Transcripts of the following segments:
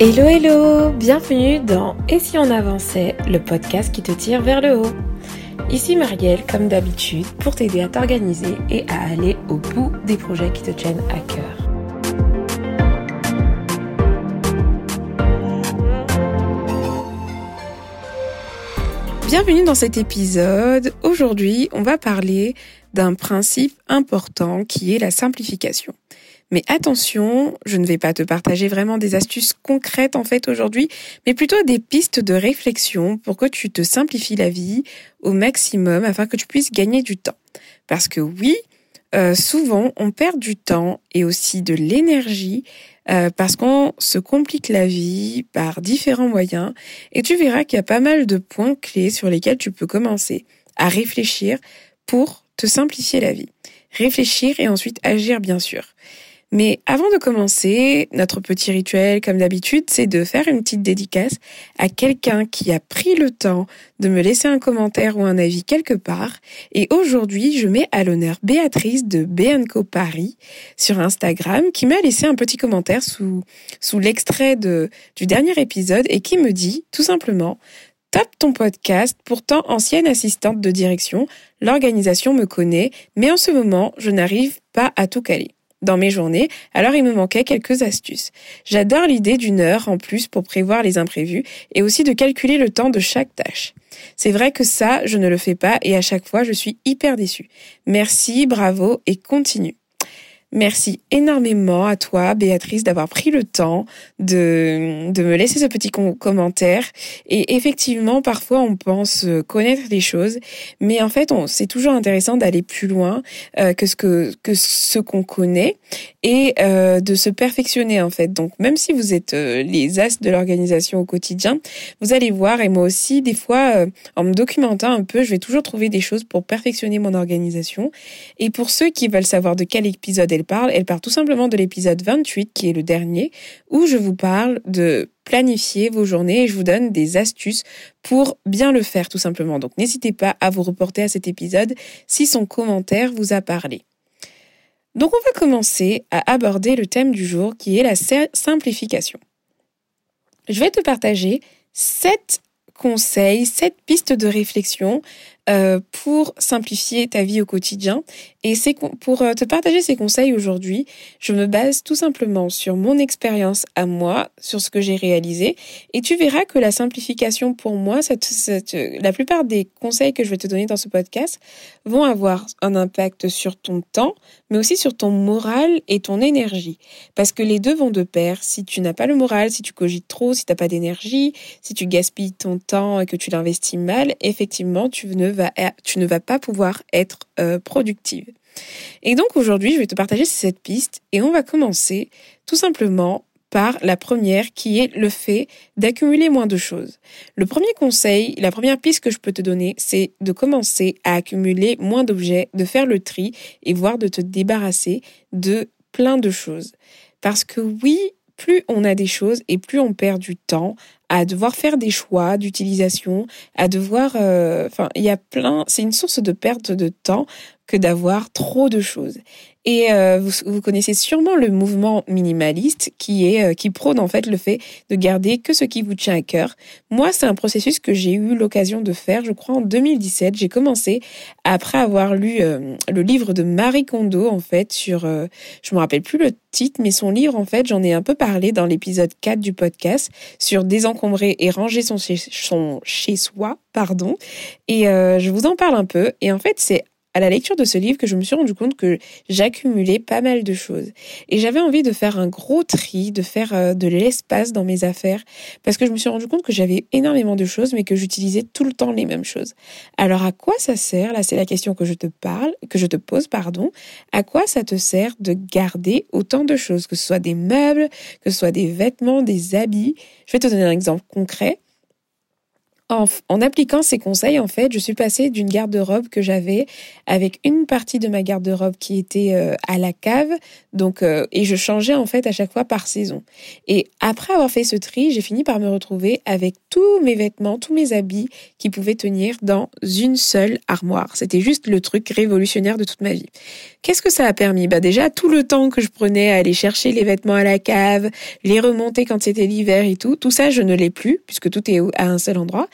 Hello hello, bienvenue dans Et si on avançait, le podcast qui te tire vers le haut. Ici Marielle, comme d'habitude, pour t'aider à t'organiser et à aller au bout des projets qui te tiennent à cœur. Bienvenue dans cet épisode. Aujourd'hui, on va parler d'un principe important qui est la simplification. Mais attention, je ne vais pas te partager vraiment des astuces concrètes en fait aujourd'hui, mais plutôt des pistes de réflexion pour que tu te simplifies la vie au maximum afin que tu puisses gagner du temps. Parce que oui, euh, souvent on perd du temps et aussi de l'énergie euh, parce qu'on se complique la vie par différents moyens et tu verras qu'il y a pas mal de points clés sur lesquels tu peux commencer à réfléchir pour te simplifier la vie. Réfléchir et ensuite agir bien sûr. Mais avant de commencer, notre petit rituel, comme d'habitude, c'est de faire une petite dédicace à quelqu'un qui a pris le temps de me laisser un commentaire ou un avis quelque part. Et aujourd'hui, je mets à l'honneur Béatrice de BNCO Paris sur Instagram qui m'a laissé un petit commentaire sous, l'extrait du dernier épisode et qui me dit tout simplement Top ton podcast, pourtant ancienne assistante de direction, l'organisation me connaît, mais en ce moment, je n'arrive pas à tout caler dans mes journées, alors il me manquait quelques astuces. J'adore l'idée d'une heure en plus pour prévoir les imprévus et aussi de calculer le temps de chaque tâche. C'est vrai que ça, je ne le fais pas et à chaque fois, je suis hyper déçue. Merci, bravo et continue. Merci énormément à toi, Béatrice, d'avoir pris le temps de, de me laisser ce petit commentaire. Et effectivement, parfois, on pense connaître les choses, mais en fait, c'est toujours intéressant d'aller plus loin euh, que ce que, que ce qu'on connaît et euh, de se perfectionner, en fait. Donc, même si vous êtes euh, les as de l'organisation au quotidien, vous allez voir, et moi aussi, des fois, en me documentant un peu, je vais toujours trouver des choses pour perfectionner mon organisation. Et pour ceux qui veulent savoir de quel épisode elle parle, elle tout simplement de l'épisode 28 qui est le dernier où je vous parle de planifier vos journées et je vous donne des astuces pour bien le faire tout simplement. Donc n'hésitez pas à vous reporter à cet épisode si son commentaire vous a parlé. Donc on va commencer à aborder le thème du jour qui est la simplification. Je vais te partager sept conseils, sept pistes de réflexion euh, pour simplifier ta vie au quotidien. Et c'est pour euh, te partager ces conseils aujourd'hui, je me base tout simplement sur mon expérience à moi, sur ce que j'ai réalisé. Et tu verras que la simplification pour moi, la plupart des conseils que je vais te donner dans ce podcast vont avoir un impact sur ton temps, mais aussi sur ton moral et ton énergie. Parce que les deux vont de pair. Si tu n'as pas le moral, si tu cogites trop, si tu n'as pas d'énergie, si tu gaspilles ton temps et que tu l'investis mal, effectivement, tu ne vas pas pouvoir être euh, productive. Et donc aujourd'hui, je vais te partager cette piste et on va commencer tout simplement par la première qui est le fait d'accumuler moins de choses. Le premier conseil, la première piste que je peux te donner, c'est de commencer à accumuler moins d'objets, de faire le tri et voire de te débarrasser de plein de choses. Parce que oui, plus on a des choses et plus on perd du temps à devoir faire des choix d'utilisation, à devoir, euh, enfin, il y a plein, c'est une source de perte de temps que d'avoir trop de choses. Et euh, vous, connaissez sûrement le mouvement minimaliste qui est euh, qui prône en fait le fait de garder que ce qui vous tient à cœur. Moi, c'est un processus que j'ai eu l'occasion de faire, je crois en 2017. J'ai commencé après avoir lu euh, le livre de Marie Kondo en fait sur je me rappelle plus le titre mais son livre en fait, j'en ai un peu parlé dans l'épisode 4 du podcast sur désencombrer et ranger son son chez soi, pardon. Et je vous en parle un peu et en fait, c'est à la lecture de ce livre que je me suis rendu compte que j'accumulais pas mal de choses. Et j'avais envie de faire un gros tri, de faire euh, de l'espace dans mes affaires, parce que je me suis rendu compte que j'avais énormément de choses, mais que j'utilisais tout le temps les mêmes choses. Alors à quoi ça sert? Là, c'est la question que je te parle, que je te pose, pardon. À quoi ça te sert de garder autant de choses, que ce soit des meubles, que ce soit des vêtements, des habits? Je vais te donner un exemple concret. En, appliquant ces conseils, en fait, je suis passée d'une garde-robe que j'avais avec une partie de ma garde-robe qui était euh, à la cave, donc euh, et je changeais en fait à chaque fois par saison. Et après avoir fait ce tri, j'ai fini par me retrouver avec tous mes vêtements, tous mes habits qui pouvaient tenir dans une seule armoire. C'était juste le truc révolutionnaire de toute ma vie. Qu'est-ce que ça a permis? Bah déjà tout le temps que je prenais à aller chercher les vêtements à la cave, les remonter quand c'était l'hiver et tout, tout ça je ne l'ai plus puisque tout est à un seul endroit.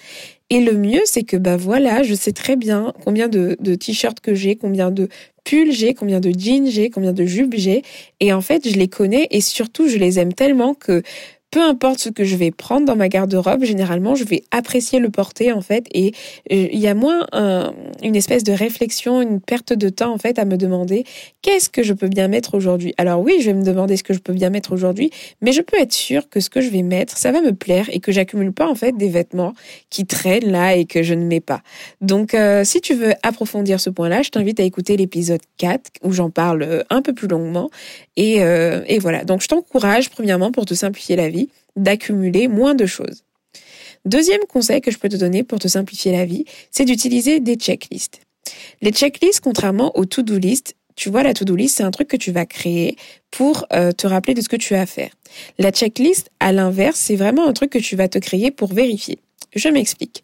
Et le mieux, c'est que bah voilà, je sais très bien combien de, t-shirts que j'ai, combien de pulls j'ai, combien de jeans j'ai, combien de jupes j'ai. Et en fait, je les connais et surtout, je les aime tellement que peu importe ce que je vais prendre dans ma garde-robe, généralement, je vais apprécier le porter, en fait, et euh, il y a moins une espèce de réflexion, une perte de temps, en fait, à me demander qu'est-ce que je peux bien mettre aujourd'hui. Alors oui, je vais me demander ce que je peux bien mettre aujourd'hui, mais je peux être sûre que ce que je vais mettre, ça va me plaire et que j'accumule pas, en fait, des vêtements qui traînent là et que je ne mets pas. Donc, euh, si tu veux approfondir ce point-là, je t'invite à écouter l'épisode 4 où j'en parle euh, un peu plus longuement. Et, et voilà. Donc, je t'encourage, premièrement, pour te simplifier la vie d'accumuler moins de choses. Deuxième conseil que je peux te donner pour te simplifier la vie, c'est d'utiliser des checklists. Les checklists, contrairement aux to-do list, tu vois, la to-do list, c'est un truc que tu vas créer pour euh, te rappeler de ce que tu as à faire. La checklist, à l'inverse, c'est vraiment un truc que tu vas te créer pour vérifier. Je m'explique.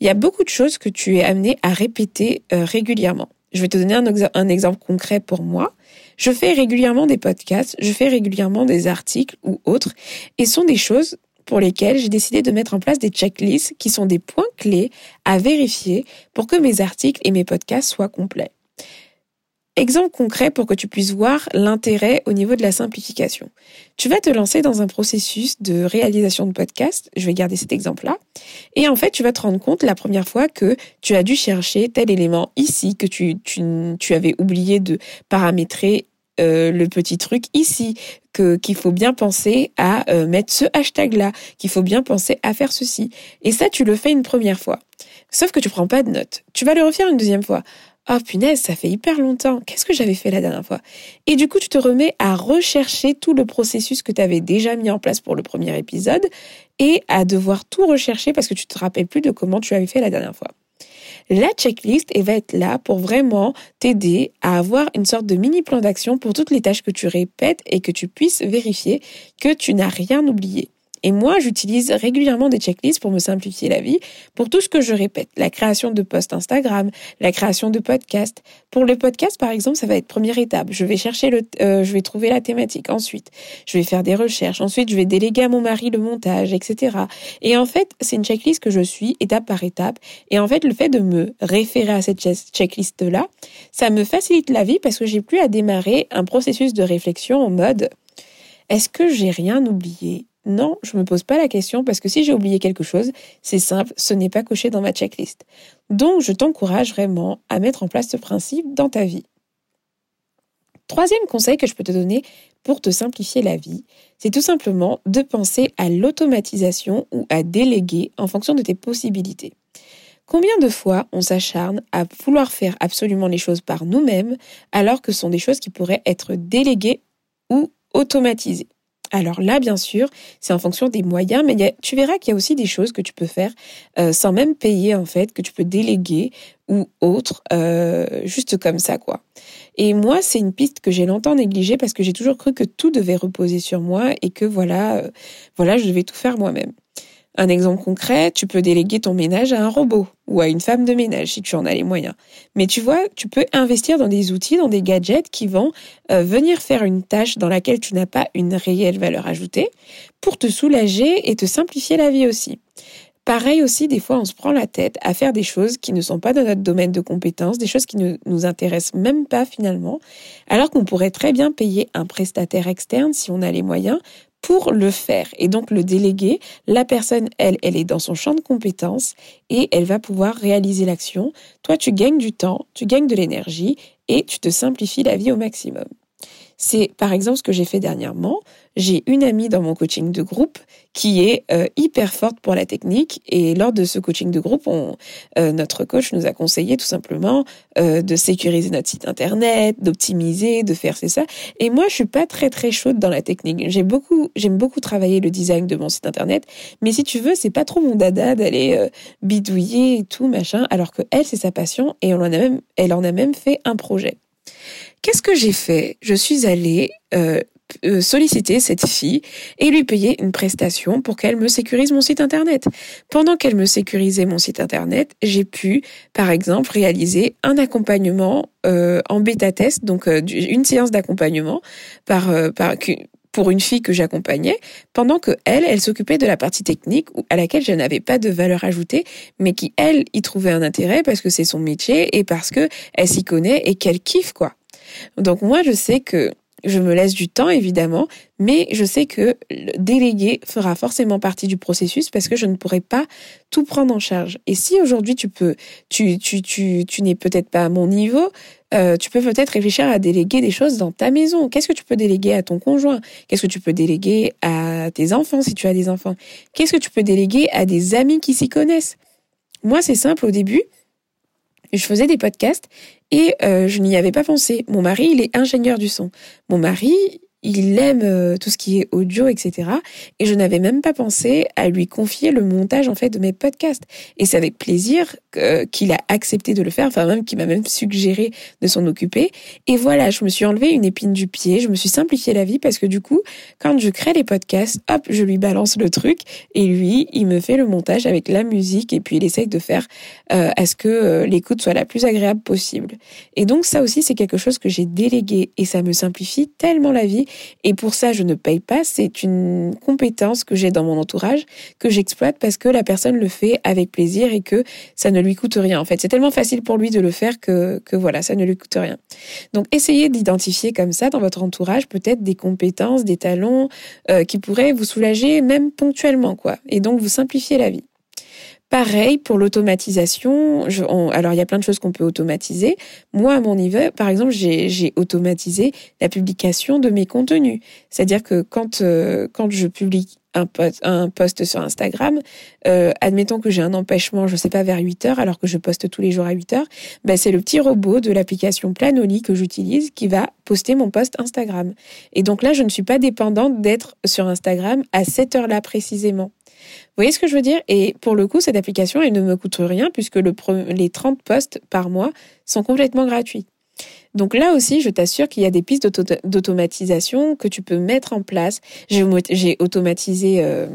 Il y a beaucoup de choses que tu es amené à répéter euh, régulièrement. Je vais te donner un, un exemple concret pour moi. Je fais régulièrement des podcasts, je fais régulièrement des articles ou autres, et sont des choses pour lesquelles j'ai décidé de mettre en place des checklists qui sont des points clés à vérifier pour que mes articles et mes podcasts soient complets. Exemple concret pour que tu puisses voir l'intérêt au niveau de la simplification. Tu vas te lancer dans un processus de réalisation de podcast. Je vais garder cet exemple-là. Et en fait, tu vas te rendre compte la première fois que tu as dû chercher tel élément ici, que tu, tu, avais oublié de paramétrer euh, le petit truc ici, que qu'il faut bien penser à euh, mettre ce hashtag là, qu'il faut bien penser à faire ceci. Et ça, tu le fais une première fois. Sauf que tu prends pas de notes. Tu vas le refaire une deuxième fois. Oh punaise, ça fait hyper longtemps. Qu'est-ce que j'avais fait la dernière fois? Et du coup, tu te remets à rechercher tout le processus que tu avais déjà mis en place pour le premier épisode et à devoir tout rechercher parce que tu te rappelles plus de comment tu avais fait la dernière fois. La checklist va être là pour vraiment t'aider à avoir une sorte de mini plan d'action pour toutes les tâches que tu répètes et que tu puisses vérifier que tu n'as rien oublié. Et moi, j'utilise régulièrement des checklists pour me simplifier la vie, pour tout ce que je répète. La création de posts Instagram, la création de podcasts. Pour le podcast, par exemple, ça va être première étape. Je vais chercher le, euh, je vais trouver la thématique. Ensuite, je vais faire des recherches. Ensuite, je vais déléguer à mon mari le montage, etc. Et en fait, c'est une checklist que je suis étape par étape. Et en fait, le fait de me référer à cette checklist-là, ça me facilite la vie parce que j'ai plus à démarrer un processus de réflexion en mode est-ce que j'ai rien oublié? Non, je me pose pas la question parce que si j'ai oublié quelque chose, c'est simple, ce n'est pas coché dans ma checklist. Donc, je t'encourage vraiment à mettre en place ce principe dans ta vie. Troisième conseil que je peux te donner pour te simplifier la vie, c'est tout simplement de penser à l'automatisation ou à déléguer en fonction de tes possibilités. Combien de fois on s'acharne à vouloir faire absolument les choses par nous-mêmes alors que ce sont des choses qui pourraient être déléguées ou automatisées? Alors là, bien sûr, c'est en fonction des moyens, mais tu verras qu'il y a aussi des choses que tu peux faire euh, sans même payer, en fait, que tu peux déléguer ou autre, euh, juste comme ça, quoi. Et moi, c'est une piste que j'ai longtemps négligée parce que j'ai toujours cru que tout devait reposer sur moi et que voilà, euh, voilà, je devais tout faire moi-même. Un exemple concret, tu peux déléguer ton ménage à un robot ou à une femme de ménage si tu en as les moyens. Mais tu vois, tu peux investir dans des outils, dans des gadgets qui vont euh, venir faire une tâche dans laquelle tu n'as pas une réelle valeur ajoutée pour te soulager et te simplifier la vie aussi. Pareil aussi, des fois, on se prend la tête à faire des choses qui ne sont pas dans notre domaine de compétences, des choses qui ne nous intéressent même pas finalement, alors qu'on pourrait très bien payer un prestataire externe si on a les moyens pour le faire et donc le déléguer. La personne, elle, elle est dans son champ de compétences et elle va pouvoir réaliser l'action. Toi, tu gagnes du temps, tu gagnes de l'énergie et tu te simplifies la vie au maximum. C'est par exemple ce que j'ai fait dernièrement. J'ai une amie dans mon coaching de groupe qui est euh, hyper forte pour la technique et lors de ce coaching de groupe, euh, notre coach nous a conseillé tout simplement euh, de sécuriser notre site internet, d'optimiser, de faire c'est ça. Et moi, je suis pas très très chaude dans la technique. J'aime beaucoup travailler le design de mon site internet, mais si tu veux, c'est pas trop mon dada d'aller bidouiller et tout machin. Alors que elle, c'est sa passion et elle en a même fait un projet. Qu'est-ce que j'ai fait? Je suis allée euh, euh, solliciter cette fille et lui payer une prestation pour qu'elle me sécurise mon site internet. Pendant qu'elle me sécurisait mon site internet, j'ai pu, par exemple, réaliser un accompagnement euh, en bêta test, donc une séance d'accompagnement par, par pour une fille que j'accompagnais, pendant que elle, elle s'occupait de la partie technique à laquelle je n'avais pas de valeur ajoutée, mais qui elle y trouvait un intérêt parce que c'est son métier et parce que elle s'y connaît et qu'elle kiffe quoi. Donc moi je sais que je me laisse du temps, évidemment, mais je sais que le délégué fera forcément partie du processus parce que je ne pourrai pas tout prendre en charge. Et si aujourd'hui tu peux, tu n'es peut-être pas à mon niveau, euh, tu peux peut-être réfléchir à déléguer des choses dans ta maison. Qu'est-ce que tu peux déléguer à ton conjoint? Qu'est-ce que tu peux déléguer à tes enfants si tu as des enfants? Qu'est-ce que tu peux déléguer à des amis qui s'y connaissent? Moi, c'est simple au début je faisais des podcasts et euh, je n'y avais pas pensé. Mon mari, il est ingénieur du son. Mon mari, il aime euh, tout ce qui est audio, etc. Et je n'avais même pas pensé à lui confier le montage en fait de mes podcasts. Et c'est avec plaisir qu'il a accepté de le faire, enfin même qu'il m'a même suggéré de s'en occuper. Et voilà, je me suis enlevé une épine du pied, je me suis simplifié la vie parce que du coup, quand je crée les podcasts, hop, je lui balance le truc et lui, il me fait le montage avec la musique et puis il essaye de faire euh, à ce que euh, l'écoute soit la plus agréable possible. Et donc ça aussi, c'est quelque chose que j'ai délégué et ça me simplifie tellement la vie et pour ça, je ne paye pas. C'est une compétence que j'ai dans mon entourage, que j'exploite parce que la personne le fait avec plaisir et que ça ne coûte rien. En fait, c'est tellement facile pour lui de le faire que, que voilà, ça ne lui coûte rien. Donc, essayez d'identifier comme ça dans votre entourage peut-être des compétences, des talents euh, qui pourraient vous soulager même ponctuellement, quoi. Et donc, vous simplifier la vie. Pareil pour l'automatisation. Alors, il y a plein de choses qu'on peut automatiser. Moi, à mon niveau, par exemple, j'ai automatisé la publication de mes contenus. C'est-à-dire que quand, euh, quand je publie un post, sur Instagram, euh, admettons que j'ai un empêchement, je sais pas, vers 8 heures, alors que je poste tous les jours à 8 heures, ben c'est le petit robot de l'application Planoli que j'utilise qui va poster mon post Instagram. Et donc là, je ne suis pas dépendante d'être sur Instagram à cette heure-là précisément. Vous voyez ce que je veux dire? Et pour le coup, cette application, elle ne me coûte rien puisque le les 30 posts par mois sont complètement gratuits. Donc là aussi, je t'assure qu'il y a des pistes d'automatisation que tu peux mettre en place. J'ai automatisé euh,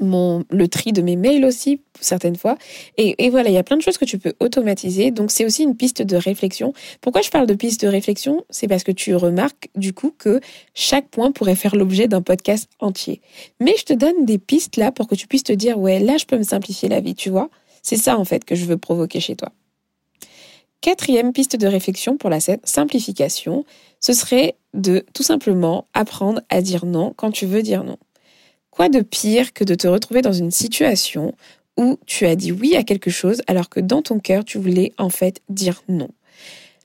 mon, le tri de mes mails aussi, certaines fois. Et, et, voilà, il y a plein de choses que tu peux automatiser. Donc, c'est aussi une piste de réflexion. Pourquoi je parle de piste de réflexion? C'est parce que tu remarques, du coup, que chaque point pourrait faire l'objet d'un podcast entier. Mais je te donne des pistes là pour que tu puisses te dire, ouais, là, je peux me simplifier la vie, tu vois? C'est ça, en fait, que je veux provoquer chez toi. Quatrième piste de réflexion pour la simplification, ce serait de tout simplement apprendre à dire non quand tu veux dire non. Quoi de pire que de te retrouver dans une situation où tu as dit oui à quelque chose alors que dans ton cœur tu voulais en fait dire non?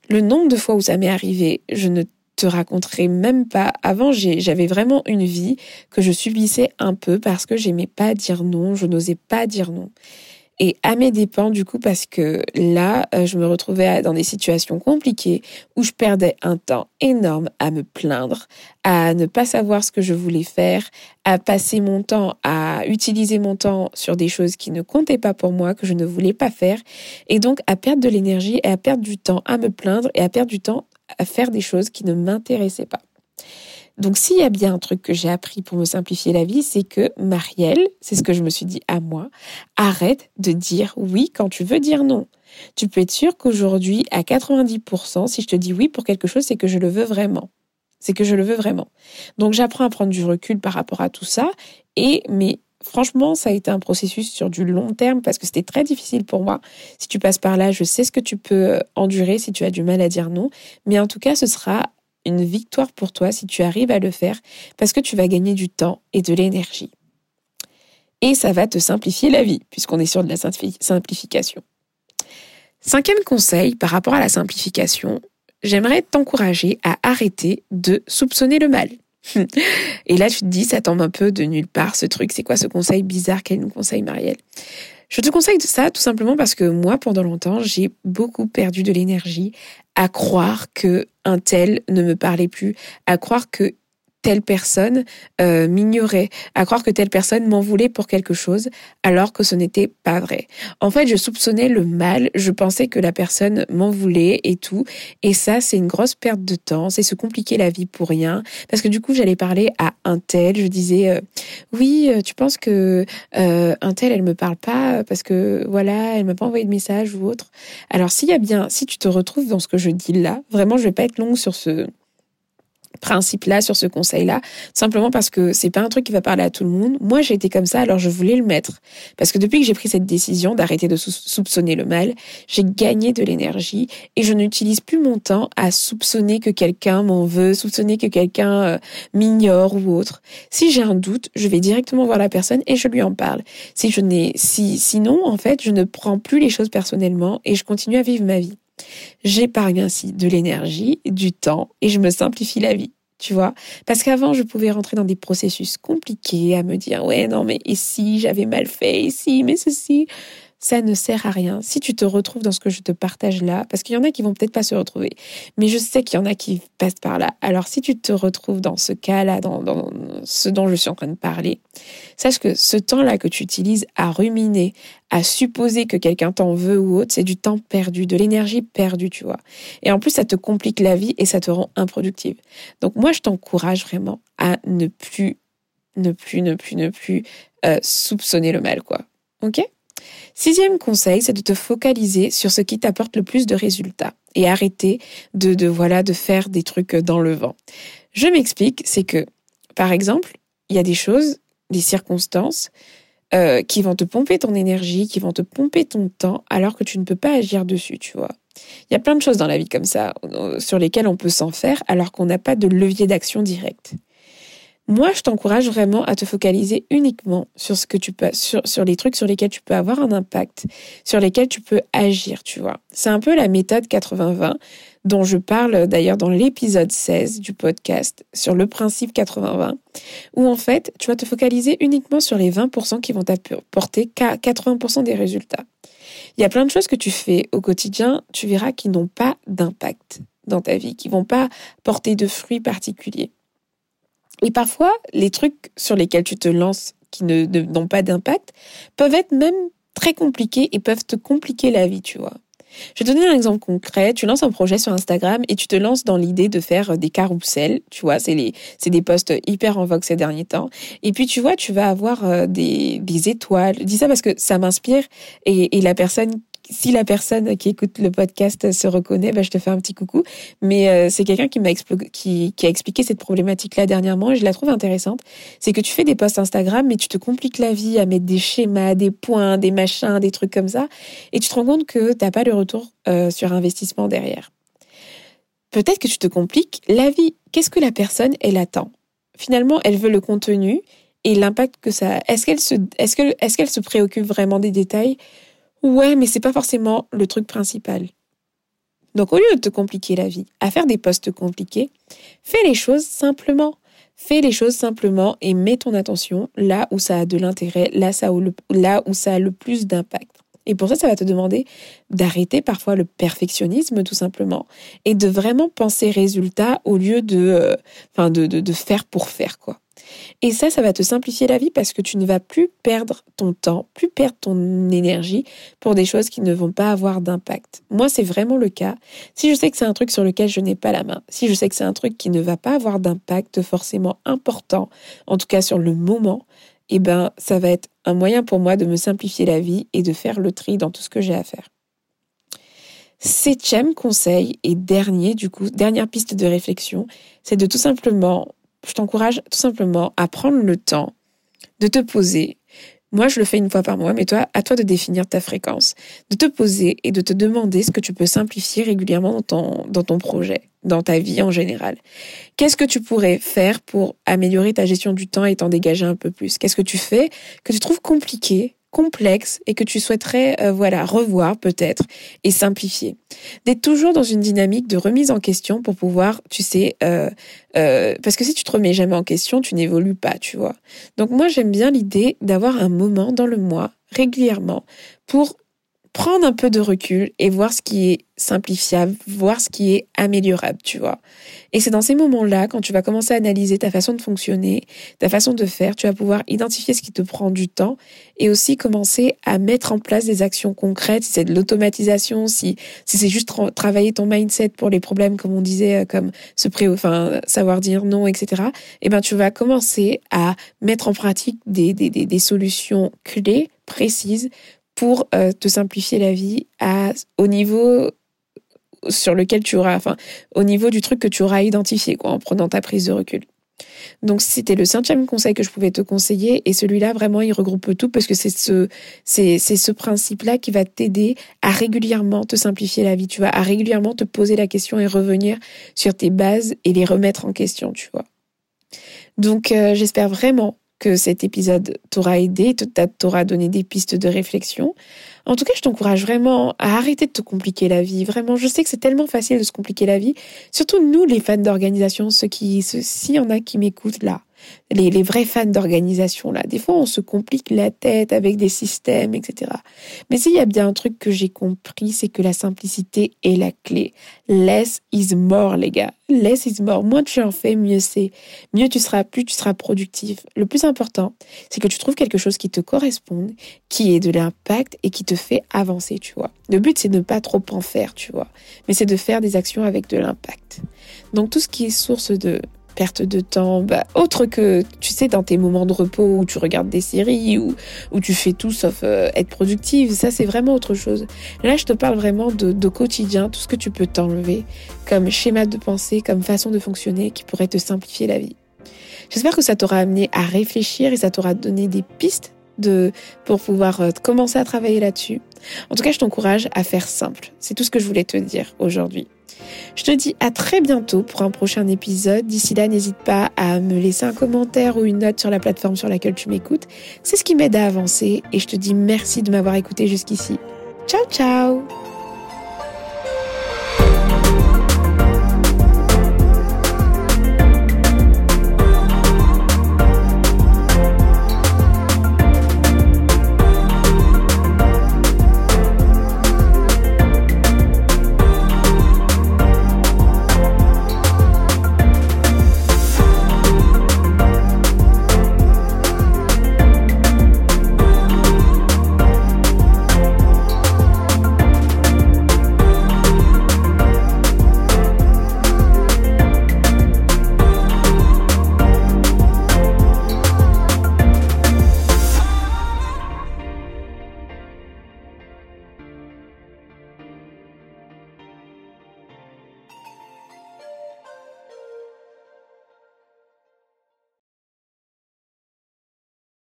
Le nombre de fois où ça m'est arrivé, je ne te raconterai même pas. Avant, j'avais vraiment une vie que je subissais un peu parce que j'aimais pas dire non, je n'osais pas dire non et à mes dépens du coup parce que là euh, je me retrouvais dans des situations compliquées où je perdais un temps énorme à me plaindre, à ne pas savoir ce que je voulais faire, à passer mon temps à utiliser mon temps sur des choses qui ne comptaient pas pour moi, que je ne voulais pas faire et donc à perdre de l'énergie et à perdre du temps à me plaindre et à perdre du temps à faire des choses qui ne m'intéressaient pas. Donc s'il y a bien un truc que j'ai appris pour me simplifier la vie, c'est que Marielle, c'est ce que je me suis dit à moi, arrête de dire oui quand tu veux dire non. Tu peux être sûr qu'aujourd'hui, à 90%, si je te dis oui pour quelque chose, c'est que je le veux vraiment. C'est que je le veux vraiment. Donc j'apprends à prendre du recul par rapport à tout ça. Et mais franchement, ça a été un processus sur du long terme parce que c'était très difficile pour moi. Si tu passes par là, je sais ce que tu peux endurer si tu as du mal à dire non. Mais en tout cas, ce sera une victoire pour toi si tu arrives à le faire parce que tu vas gagner du temps et de l'énergie. Et ça va te simplifier la vie puisqu'on est sur de la simplification. Cinquième conseil par rapport à la simplification, j'aimerais t'encourager à arrêter de soupçonner le mal. Et là, tu te dis, ça tombe un peu de nulle part, ce truc. C'est quoi ce conseil bizarre qu'elle nous conseille, Marielle? Je te conseille ça tout simplement parce que moi, pendant longtemps, j'ai beaucoup perdu de l'énergie à croire que un tel ne me parlait plus, à croire que telle personne euh, m'ignorait, à croire que telle personne m'en voulait pour quelque chose, alors que ce n'était pas vrai. En fait, je soupçonnais le mal, je pensais que la personne m'en voulait et tout, et ça, c'est une grosse perte de temps, c'est se compliquer la vie pour rien, parce que du coup, j'allais parler à un tel, je disais, euh, oui, euh, tu penses que un tel, elle me parle pas parce que voilà, elle m'a pas envoyé de message ou autre. Alors, s'il y a bien, si tu te retrouves dans ce que je dis là, vraiment, je vais pas être longue sur ce principe-là, sur ce conseil-là, simplement parce que c'est pas un truc qui va parler à tout le monde. Moi, j'ai été comme ça, alors je voulais le mettre. Parce que depuis que j'ai pris cette décision d'arrêter de soupçonner le mal, j'ai gagné de l'énergie et je n'utilise plus mon temps à soupçonner que quelqu'un m'en veut, soupçonner que quelqu'un euh, m'ignore ou autre. Si j'ai un doute, je vais directement voir la personne et je lui en parle. Si je n'ai, si, sinon, en fait, je ne prends plus les choses personnellement et je continue à vivre ma vie. J'épargne ainsi de l'énergie, du temps et je me simplifie la vie. Tu vois Parce qu'avant, je pouvais rentrer dans des processus compliqués à me dire, ouais, non, mais ici, j'avais mal fait, ici, mais ceci ça ne sert à rien. Si tu te retrouves dans ce que je te partage là, parce qu'il y en a qui vont peut-être pas se retrouver, mais je sais qu'il y en a qui passent par là. Alors si tu te retrouves dans ce cas-là, dans, ce dont je suis en train de parler, sache que ce temps-là que tu utilises à ruminer, à supposer que quelqu'un t'en veut ou autre, c'est du temps perdu, de l'énergie perdue, tu vois. Et en plus, ça te complique la vie et ça te rend improductive. Donc moi, je t'encourage vraiment à ne plus, ne plus, ne plus, ne plus euh, soupçonner le mal, quoi. Ok? Sixième conseil, c'est de te focaliser sur ce qui t'apporte le plus de résultats et arrêter de, de, voilà, de faire des trucs dans le vent. Je m'explique, c'est que, par exemple, il y a des choses, des circonstances euh, qui vont te pomper ton énergie, qui vont te pomper ton temps, alors que tu ne peux pas agir dessus, tu vois. Il y a plein de choses dans la vie comme ça, euh, sur lesquelles on peut s'en faire, alors qu'on n'a pas de levier d'action direct. Moi, je t'encourage vraiment à te focaliser uniquement sur ce que tu peux, sur, sur les trucs sur lesquels tu peux avoir un impact, sur lesquels tu peux agir, tu vois. C'est un peu la méthode 80-20 dont je parle d'ailleurs dans l'épisode 16 du podcast sur le principe 80-20, où en fait, tu vas te focaliser uniquement sur les 20% qui vont t'apporter 80% des résultats. Il y a plein de choses que tu fais au quotidien, tu verras, qui n'ont pas d'impact dans ta vie, qui vont pas porter de fruits particuliers. Et parfois, les trucs sur lesquels tu te lances qui ne n'ont pas d'impact peuvent être même très compliqués et peuvent te compliquer la vie, tu vois. Je vais te donner un exemple concret. Tu lances un projet sur Instagram et tu te lances dans l'idée de faire des carousels. Tu vois, c'est les, c'est des posts hyper en vogue ces derniers temps. Et puis, tu vois, tu vas avoir euh, des, des étoiles. Je dis ça parce que ça m'inspire et, et la personne si la personne qui écoute le podcast se reconnaît, bah, je te fais un petit coucou. Mais euh, c'est quelqu'un qui m'a a expliqué cette problématique-là dernièrement et je la trouve intéressante. C'est que tu fais des posts Instagram, mais tu te compliques la vie à mettre des schémas, des points, des machins, des trucs comme ça, et tu te rends compte que t'as pas le retour euh, sur investissement derrière. Peut-être que tu te compliques la vie. Qu'est-ce que la personne elle attend? Finalement, elle veut le contenu et l'impact que ça. Est-ce qu'elle se, est-ce est-ce qu'elle se préoccupe vraiment des détails? Ouais, mais c'est pas forcément le truc principal. Donc au lieu de te compliquer la vie, à faire des postes compliqués, fais les choses simplement. Fais les choses simplement et mets ton attention là où ça a de l'intérêt, là, là où ça a le plus d'impact. Et pour ça, ça va te demander d'arrêter parfois le perfectionnisme tout simplement et de vraiment penser résultat au lieu de, euh, de, de, de faire pour faire quoi. Et ça, ça va te simplifier la vie parce que tu ne vas plus perdre ton temps, plus perdre ton énergie pour des choses qui ne vont pas avoir d'impact. Moi, c'est vraiment le cas. Si je sais que c'est un truc sur lequel je n'ai pas la main, si je sais que c'est un truc qui ne va pas avoir d'impact forcément important, en tout cas sur le moment, eh ben, ça va être un moyen pour moi de me simplifier la vie et de faire le tri dans tout ce que j'ai à faire. Septième conseil et dernier, du coup, dernière piste de réflexion, c'est de tout simplement je t'encourage tout simplement à prendre le temps de te poser. Moi, je le fais une fois par mois, mais toi, à toi de définir ta fréquence, de te poser et de te demander ce que tu peux simplifier régulièrement dans ton, dans ton projet, dans ta vie en général. Qu'est-ce que tu pourrais faire pour améliorer ta gestion du temps et t'en dégager un peu plus? Qu'est-ce que tu fais que tu trouves compliqué complexe et que tu souhaiterais euh, voilà revoir peut-être et simplifier. D'être toujours dans une dynamique de remise en question pour pouvoir, tu sais, euh, euh, parce que si tu te remets jamais en question, tu n'évolues pas, tu vois. Donc moi j'aime bien l'idée d'avoir un moment dans le mois régulièrement pour prendre un peu de recul et voir ce qui est simplifiable, voir ce qui est améliorable, tu vois. Et c'est dans ces moments-là, quand tu vas commencer à analyser ta façon de fonctionner, ta façon de faire, tu vas pouvoir identifier ce qui te prend du temps et aussi commencer à mettre en place des actions concrètes, si c'est de l'automatisation, si, si c'est juste travailler ton mindset pour les problèmes, comme on disait, euh, comme se pré, enfin, savoir dire non, etc. Eh ben, tu vas commencer à mettre en pratique des, des, des solutions clés, précises, pour euh, te simplifier la vie à, au niveau sur lequel tu auras, enfin, au niveau du truc que tu auras identifié, quoi, en prenant ta prise de recul. Donc, c'était le cinquième conseil que je pouvais te conseiller. Et celui-là, vraiment, il regroupe tout parce que c'est ce, c'est, c'est ce principe-là qui va t'aider à régulièrement te simplifier la vie, tu vois, à régulièrement te poser la question et revenir sur tes bases et les remettre en question, tu vois. Donc, euh, j'espère vraiment que cet épisode t'aura aidé, t'aura donné des pistes de réflexion. En tout cas, je t'encourage vraiment à arrêter de te compliquer la vie. Vraiment, je sais que c'est tellement facile de se compliquer la vie. Surtout nous, les fans d'organisation, ceux qui, s'il y en a qui m'écoutent là, les, vrais fans d'organisation là. Des fois, on se complique la tête avec des systèmes, etc. Mais s'il y a bien un truc que j'ai compris, c'est que la simplicité est la clé. Less is more, les gars. Less is more. Moins tu en fais, mieux c'est. Mieux tu seras, plus tu seras productif. Le plus important, c'est que tu trouves quelque chose qui te corresponde, qui ait de l'impact et qui te fait avancer, tu vois. Le but, c'est de ne pas trop en faire, tu vois. Mais c'est de faire des actions avec de l'impact. Donc tout ce qui est source de perte de temps, bah, autre que, tu sais, dans tes moments de repos où tu regardes des séries ou où tu fais tout sauf euh, être productive, ça c'est vraiment autre chose. Là, je te parle vraiment de, de quotidien, tout ce que tu peux t'enlever comme schéma de pensée, comme façon de fonctionner qui pourrait te simplifier la vie. J'espère que ça t'aura amené à réfléchir et ça t'aura donné des pistes de, pour pouvoir euh, commencer à travailler là-dessus. En tout cas, je t'encourage à faire simple. C'est tout ce que je voulais te dire aujourd'hui. Je te dis à très bientôt pour un prochain épisode. D'ici là, n'hésite pas à me laisser un commentaire ou une note sur la plateforme sur laquelle tu m'écoutes. C'est ce qui m'aide à avancer et je te dis merci de m'avoir écouté jusqu'ici. Ciao ciao